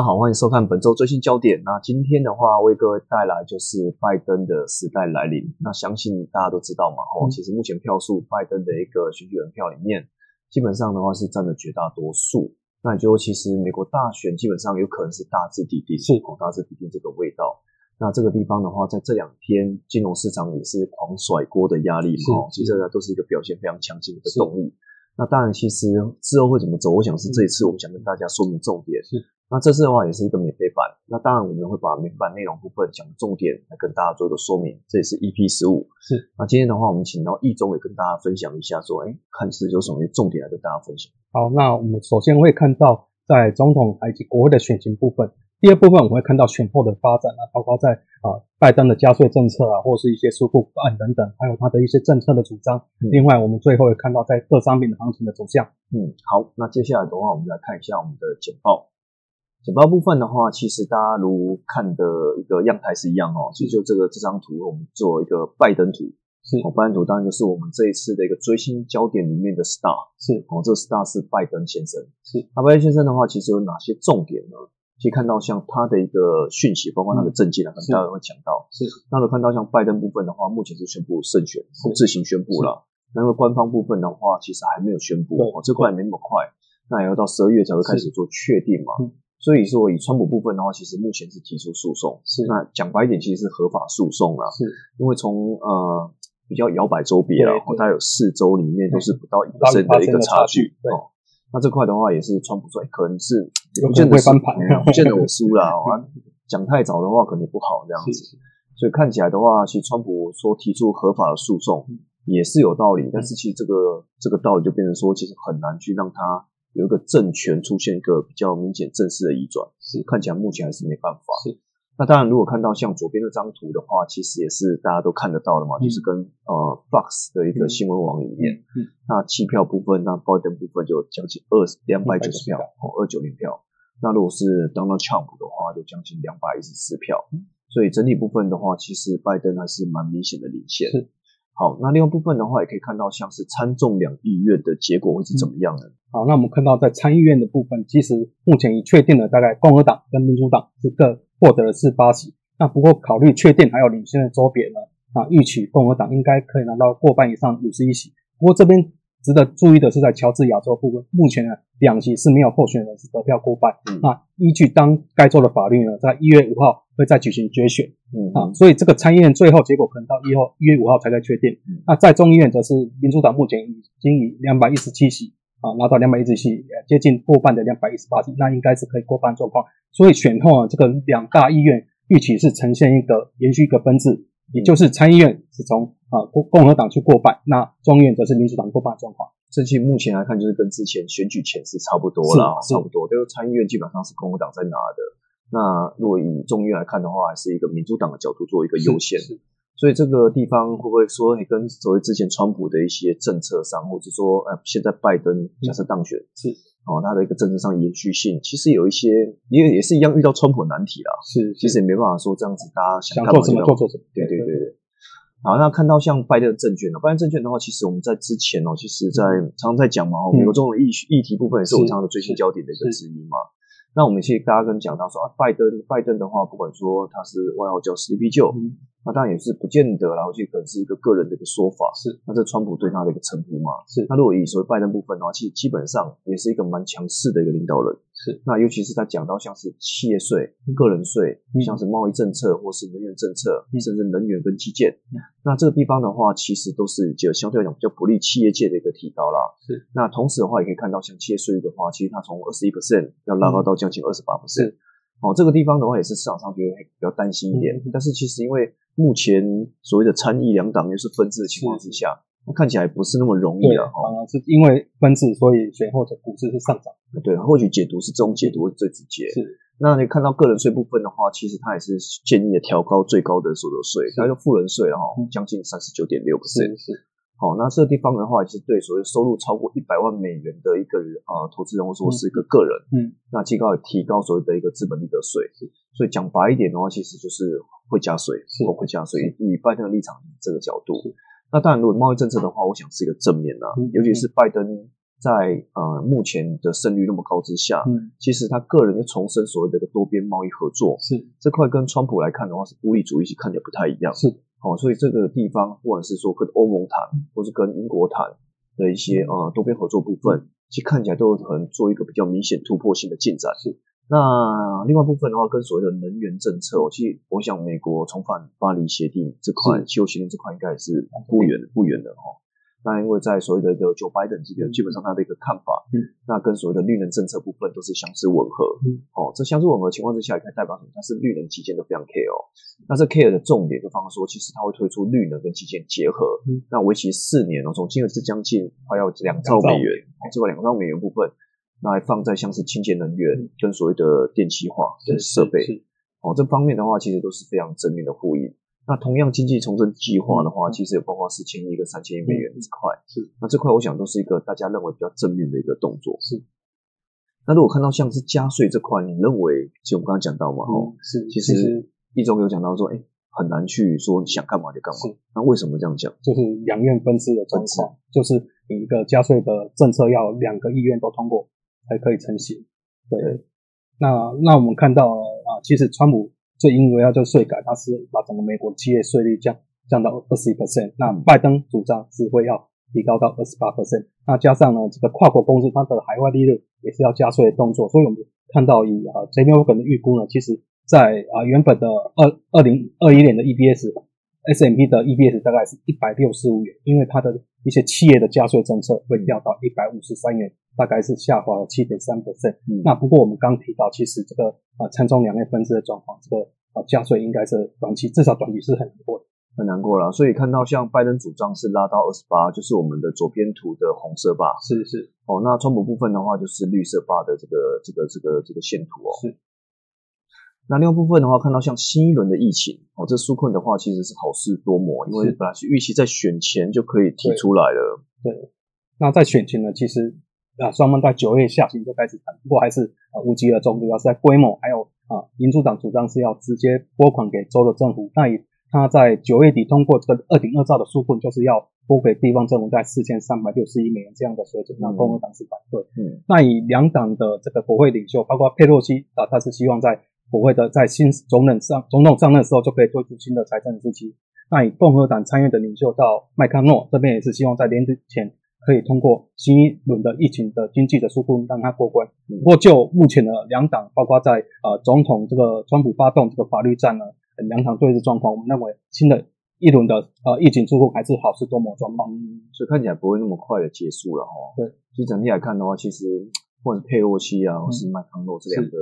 大家好，欢迎收看本周最新焦点。那今天的话，为各位带来就是拜登的时代来临。那相信大家都知道嘛，哦，其实目前票数，拜登的一个选举人票里面，基本上的话是占了绝大多数。那也就其实美国大选基本上有可能是大致底定，是哦，大致底定这个味道。那这个地方的话，在这两天金融市场也是狂甩锅的压力嘛，哦，其实呢都是一个表现非常强劲的动力。那当然，其实之后会怎么走，我想是这一次我们想跟大家说明重点。是。那这次的话也是一个免费版，那当然我们会把免费版内容部分讲重点来跟大家做一个说明。这也是 EP 十五。是。那今天的话，我们请到易中也跟大家分享一下，说，哎，看是有什么重点来跟大家分享。好，那我们首先会看到在总统以及国会的选情部分。第二部分我们会看到选后的发展啊，包括在啊拜登的加税政策啊，或是一些纾困案等等，还有他的一些政策的主张。另外，我们最后会看到在各商品的行情的走向。嗯，好，那接下来的话，我们来看一下我们的简报。简报部分的话，其实大家如看的一个样态是一样哦。其实就这个这张图，我们做一个拜登图。是哦，拜登图当然就是我们这一次的一个追星焦点里面的 star。是哦，这个 star 是拜登先生。是那拜登先生的话，其实有哪些重点呢？可以看到像他的一个讯息，包括他的政见啊，可能大家会讲到。是那如果看到像拜登部分的话，目前是宣布胜选，自行宣布了。那个官方部分的话，其实还没有宣布哦，这块没那么快。那也要到十二月才会开始做确定嘛。所以说，以川普部分的话，其实目前是提出诉讼。是，那讲白一点，其实是合法诉讼啊。是，因为从呃比较摇摆州别啊，它有四州里面都是不到一个的一个差距。哦，那这块的话也是川普说，可能是不见得翻盘，不见得我输了 啊。讲太早的话，可能也不好这样子。所以看起来的话，其实川普说提出合法的诉讼也是有道理，但是其实这个这个道理就变成说，其实很难去让他。有一个政权出现一个比较明显正式的移转，是。看起来目前还是没办法。是，那当然，如果看到像左边这张图的话，其实也是大家都看得到的嘛，就是跟呃 Fox 的一个新闻网里面，那弃票部分，那拜登部分就将近二两百九十票，哦，二九零票。那如果是 Donald Trump 的话，就将近两百一十四票。所以整体部分的话，其实拜登还是蛮明显的领先。好，那另外部分的话，也可以看到像是参众两议院的结果会是怎么样的。好，那我们看到在参议院的部分，其实目前已确定了，大概共和党跟民主党是各获得了四八席。那不过考虑确定还有领先的州别呢，啊，预期共和党应该可以拿到过半以上五十一席。不过这边。值得注意的是，在乔治亚州部分，目前呢两席是没有候选人是得票过半。那依据当该州的法律呢，在一月五号会再举行决选。嗯啊，所以这个参议院最后结果可能到一号一月五号才在确定。那在众议院则是民主党目前已经以两百一十七席啊拿到两百一十七，接近过半的两百一十八席，那应该是可以过半状况。所以选后啊，这个两大议院预期是呈现一个延续一个分制，也就是参议院是从。啊，共共和党去过半，那众议院则是民主党过半状况。这期目前来看，就是跟之前选举前是差不多了，差不多。就是参议院基本上是共和党在拿的。那如果以众议院来看的话，还是一个民主党的角度做一个优先。所以这个地方会不会说，你跟所谓之前川普的一些政策上，或者说，呃，现在拜登假设当选是哦，他的一个政治上延续性，其实有一些也也是一样遇到川普的难题啦。是，其实也没办法说这样子，大家想做什么做做什么。对对对对。好，那看到像拜登证券呢？拜登证券的话，其实我们在之前哦，其实在常常在讲嘛，美国这种议议题部分也是我们常常的最新焦点的一个之一嘛。那我们其实大家跟讲到说啊，拜登拜登的话，不管说他是外号叫 Sleepy Joe。那当然也是不见得，然后这可能是一个个人的一个说法。是，那这川普对他的一个称呼嘛？是。那如果以所谓拜登部分的话，其实基本上也是一个蛮强势的一个领导人。是。那尤其是他讲到像是企业税、个人税，像是贸易政策或是能源政策，甚至能源跟基建，那这个地方的话，其实都是就相对来讲比较不利企业界的一个提高啦。是。那同时的话，也可以看到像企业税率的话，其实它从二十一 percent 要拉高到将近二十八 percent。哦，这个地方的话也是市场上觉得比较担心一点，但是其实因为目前所谓的参议两党又是分治的情况之下，看起来不是那么容易了。啊，是因为分子，所以选后的股市是上涨。对，或许解读是这种解读最直接。是，那你看到个人税部分的话，其实它也是建议调高最高的所得税，那就富人税哈，将近三十九点六 percent。是。好，那这个地方的话，也是对所谓收入超过一百万美元的一个呃投资人，或说是一个个人，嗯，那提高提高所谓的一个资本利得税，所以讲白一点的话，其实就是会加税，是会加税。以拜登的立场这个角度，那当然如果贸易政策的话，我想是一个正面啊，尤其是拜登在呃目前的胜率那么高之下，嗯，其实他个人又重申所谓的一个多边贸易合作，是这块跟川普来看的话是孤立主义，看起来不太一样。是，哦，所以这个地方不管是说跟欧盟谈，或是跟英国谈的一些呃多边合作部分，其实看起来都有可能做一个比较明显突破性的进展。是。那另外部分的话，跟所谓的能源政策，其实我想美国重返巴黎协定这块，气候协定这块应该也是不远不远的哦。那因为在所谓的一个 Joe Biden 这边，基本上他的一个看法，嗯，那跟所谓的绿能政策部分都是相似吻合，嗯，哦，这相似吻合情况之下，也可以代表什么？它是绿能基建都非常 care 哦。那这 care 的重点就方说，其实它会推出绿能跟基建结合，嗯，那为期四年哦，总金额是将近快要两兆美元，哦，这个两兆美元部分，那还放在像是清洁能源跟所谓的电气化的设备，哦，这方面的话，其实都是非常正面的呼应。那同样经济重振计划的话，其实有包括四千亿跟三千亿美元这块，是那这块我想都是一个大家认为比较正面的一个动作。是。那如果看到像是加税这块，你认为，其实我们刚刚讲到嘛，哦，是，其实一中有讲到说，哎，很难去说想干嘛就干嘛。是。那为什么这样讲？就是两院分支的状况，就是你一个加税的政策要两个议院都通过才可以成型。对。那那我们看到啊，其实川普。最因为要做税改，他是把整个美国企业税率降降到二十一 percent。那拜登主张只会要提高到二十八 percent。那加上呢，这个跨国公司它的海外利润也是要加税的动作。所以我们看到以啊 J P Morgan 的预估呢，其实在啊原本的二二零二一年的 EBS S M P 的 EBS 大概是一百六十五元，因为它的一些企业的加税政策会掉到一百五十三元。大概是下滑了七点三 percent。那不过我们刚提到，其实这个啊参中两类分支的状况，这个啊加税应该是短期至少短期是很难过的，很难过了。所以看到像拜登主张是拉到二十八，就是我们的左边图的红色吧？是是。哦，那川普部分的话就是绿色吧的这个这个这个这个线图哦。是。那另外部分的话，看到像新一轮的疫情哦，这纾困的话其实是好事多磨，因为本来是预期在选前就可以提出来了。对。那在选前呢，其实。啊，双方在九月下旬就开始谈，不过还是啊无疾而终，主要是在规模，还有啊民主党主张是要直接拨款给州的政府。那以他在九月底通过这个二点二兆的纾困，就是要拨给地方政府在四千三百六十亿美元这样的水准，那共和党是反对。嗯，那以两党的这个国会领袖，包括佩洛西啊，他是希望在国会的在新总统上总统上任的时候就可以推出新的财政时期。那以共和党参议的领袖到麦康诺这边也是希望在年底前。可以通过新一轮的疫情的经济的纾困让它过关。不过就目前的两党，包括在呃总统这个川普发动这个法律战呢，两党对峙状况，我们认为新的一轮的呃疫情纾困还是好事多磨状况，所以看起来不会那么快的结束了哈。对，其实整体来看的话，其实或者是佩洛西啊，或是麦康诺这两个。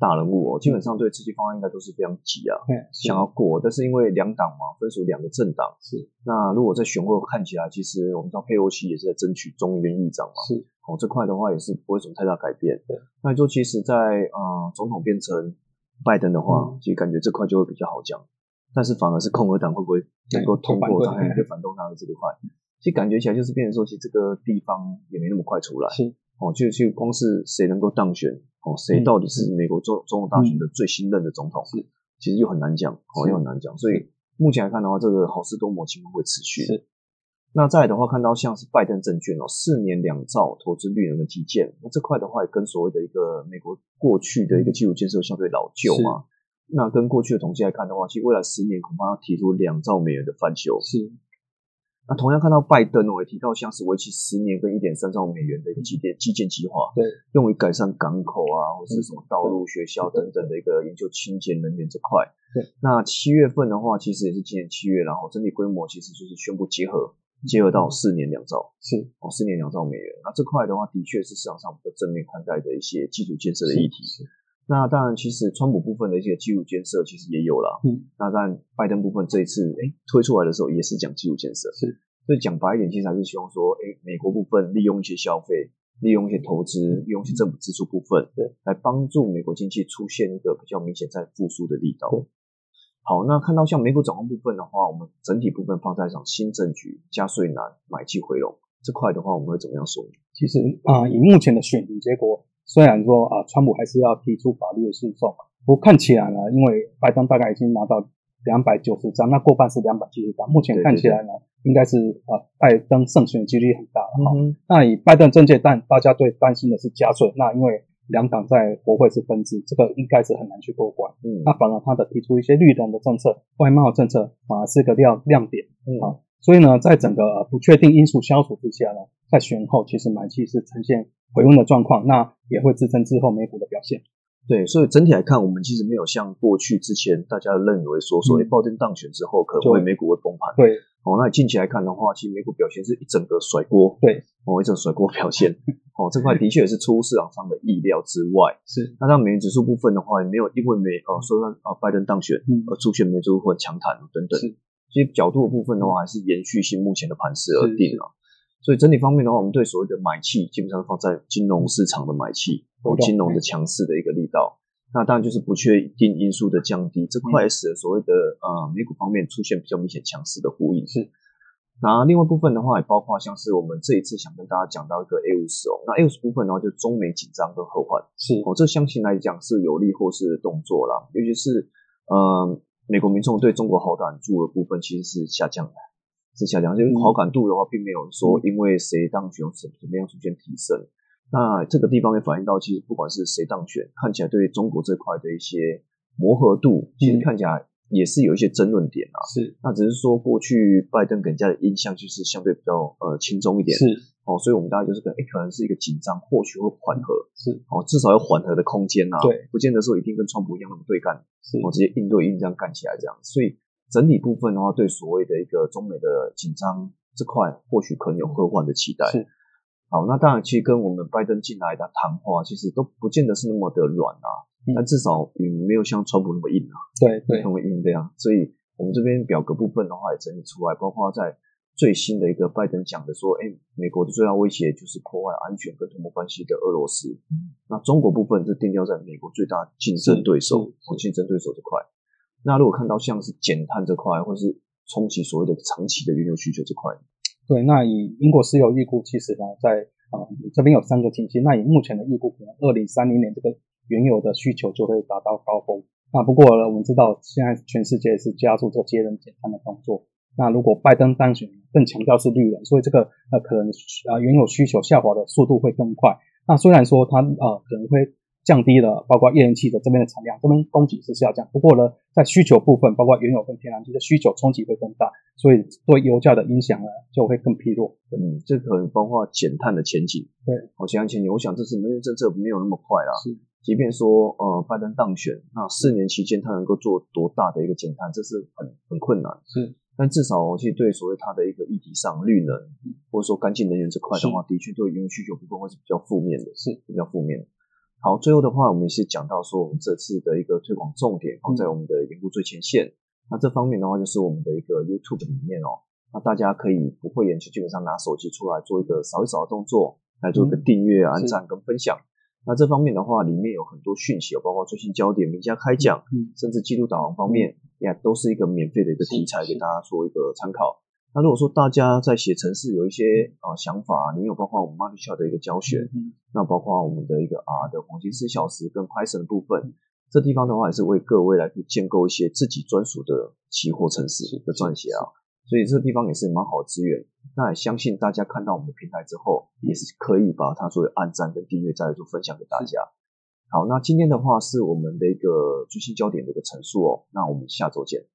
大人物哦，基本上对刺激方案应该都是非常急啊，想要过。但是因为两党嘛，分属两个政党，是。那如果在选后看起来，其实我们知道佩洛西也是在争取众议院议长嘛，是。哦，这块的话也是不会什么太大改变。对。那就其实，在啊总统变成拜登的话，其实感觉这块就会比较好讲。但是反而是共和党会不会能够通过他，会反动他的这个块？其实感觉起来就是变成说，其实这个地方也没那么快出来。是。哦，就就光是谁能够当选？哦，谁到底是美国总总统大选的最新任的总统？是，其实又很难讲，哦，又很难讲。所以目前来看的话，这个好事多磨情况会持续。是。那再的话，看到像是拜登证券哦，四年两兆投资率能的基建，那这块的话也跟所谓的一个美国过去的一个基础建设相对老旧嘛。那跟过去的统计来看的话，其实未来十年恐怕要提出两兆美元的翻修。是。那同样看到拜登哦，也提到像是为期十年跟一点三兆美元的一个基建基建计划，对，用于改善港口啊，或是什么道路、学校等等的一个研究清洁能源这块。对，那七月份的话，其实也是今年七月，然后整体规模其实就是宣布结合，结合到四年两兆，是。哦，四年两兆美元。那这块的话，的确是市场上比较正面看待的一些基础建设的议题。那当然，其实川普部分的一些基础建设其实也有了。嗯，那但拜登部分这一次哎推出来的时候，也是讲基础建设。是。所以讲白一点，其实还是希望说，哎，美国部分利用一些消费，利用一些投资，利用一些政府支出部分，对，来帮助美国经济出现一个比较明显在复苏的力道。好，那看到像美股展望部分的话，我们整体部分放在上新政局加税难，买气回笼这块的话，我们会怎么样说？其实啊，以目前的选举结果，虽然说啊，川普还是要提出法律的诉讼，不过看起来呢，因为拜登大概已经拿到两百九十张，那过半是两百七十张。目前看起来呢，应该是呃拜登胜选几率很大。好，那以拜登政界，但大家最担心的是加税。那因为两党在国会是分治，这个应该是很难去过关。嗯，那反而他的提出一些绿能的政策、外贸政策，反而是个亮亮点。嗯，好，所以呢，在整个不确定因素消除之下呢，在选后其实买气是呈现回温的状况，那也会支撑之后美股的表现。对，所以整体来看，我们其实没有像过去之前大家认为说，所谓拜登当选之后可能会美股会崩盘。对，哦，那近期来看的话，其实美股表现是一整个甩锅。对，哦，一整甩锅表现。哦，这块的确是出乎市场上的意料之外。是，那像美元指数部分的话，也没有因为美呃说啊拜登当选而出现美股或强弹等等。是，其实角度的部分的话，还是延续性目前的盘势而定啊。所以整体方面的话，我们对所谓的买气基本上放在金融市场的买气，或金融的强势的一个力道。那当然就是不确定因素的降低，这块使得所谓的呃美股方面出现比较明显强势的呼应。是，那另外部分的话，也包括像是我们这一次想跟大家讲到一个 A 五十哦，那 A 五十部分的话，就中美紧张跟后患。是哦，这相信来讲是有利或是动作啦，尤其是呃美国民众对中国好感度的部分其实是下降的，是下降，就是好感度的话，并没有说因为谁当选怎怎么样出现提升。那这个地方也反映到，其实不管是谁当选，看起来对中国这块的一些磨合度，其实看起来也是有一些争论点啊。是，那只是说过去拜登给人家的印象就是相对比较呃轻松一点。是，哦，所以我们大家就是可能，可能是一个紧张，或许会缓和。是，哦，至少有缓和的空间啊。对，不见得说一定跟川普一样那么对干。是，哦，直接应对应这样干起来这样。所以整体部分的话，对所谓的一个中美的紧张这块，或许可能有科幻的期待。是。好，那当然，其实跟我们拜登进来的谈话，其实都不见得是那么的软啊，但至少也没有像川普那么硬啊，对对，那么硬这样。所以，我们这边表格部分的话也整理出来，包括在最新的一个拜登讲的说，哎，美国的最大威胁就是破坏安全跟同盟关系的俄罗斯。那中国部分是定调在美国最大竞争对手和竞争对手这块。那如果看到像是减碳这块，或是冲击所谓的长期的原油需求这块。对，那以英国石油预估，其实呢，在啊这边有三个星期。那以目前的预估，可能二零三零年这个原油的需求就会达到高峰。那不过呢，我们知道现在全世界是加速这个节能减碳的动作。那如果拜登当选，更强调是绿能，所以这个呃可能啊原油需求下滑的速度会更快。那虽然说它呃可能会。降低了包括页岩气的这边的产量，这边供给是下降。不过呢，在需求部分，包括原油跟天然气的需求冲击会更大，所以对油价的影响呢就会更疲弱。嗯，这可能包括减碳的前景。对，我减碳前景，我想这次能源政策没有那么快啦。是，即便说呃拜登当选，那四年期间他能够做多大的一个减碳，这是很很困难。是，但至少其实对所谓它的一个议题上，绿能或者说干净能源这块的话，的确对原油需求部分会是比较负面的，是比较负面。好，最后的话，我们是讲到说，我们这次的一个推广重点放在我们的研究最前线。那这方面的话，就是我们的一个 YouTube 里面哦，那大家可以不会演就基本上拿手机出来做一个扫一扫的动作，来做一个订阅、按赞跟分享。那这方面的话，里面有很多讯息，包括最新焦点、名家开讲，甚至记录导航方面，也都是一个免费的一个题材，给大家做一个参考。那如果说大家在写程式有一些啊想法，你有包括我们 m a r k e t 的一个教学，那包括我们的一个 R 的黄金四小时跟 Python 部分，这地方的话也是为各位来去建构一些自己专属的期货程式的撰写啊，所以这地方也是蛮好的资源。那也相信大家看到我们的平台之后，也是可以把它作为按赞跟订阅再来做分享给大家。好，那今天的话是我们的一个最新焦点的一个陈述哦，那我们下周见。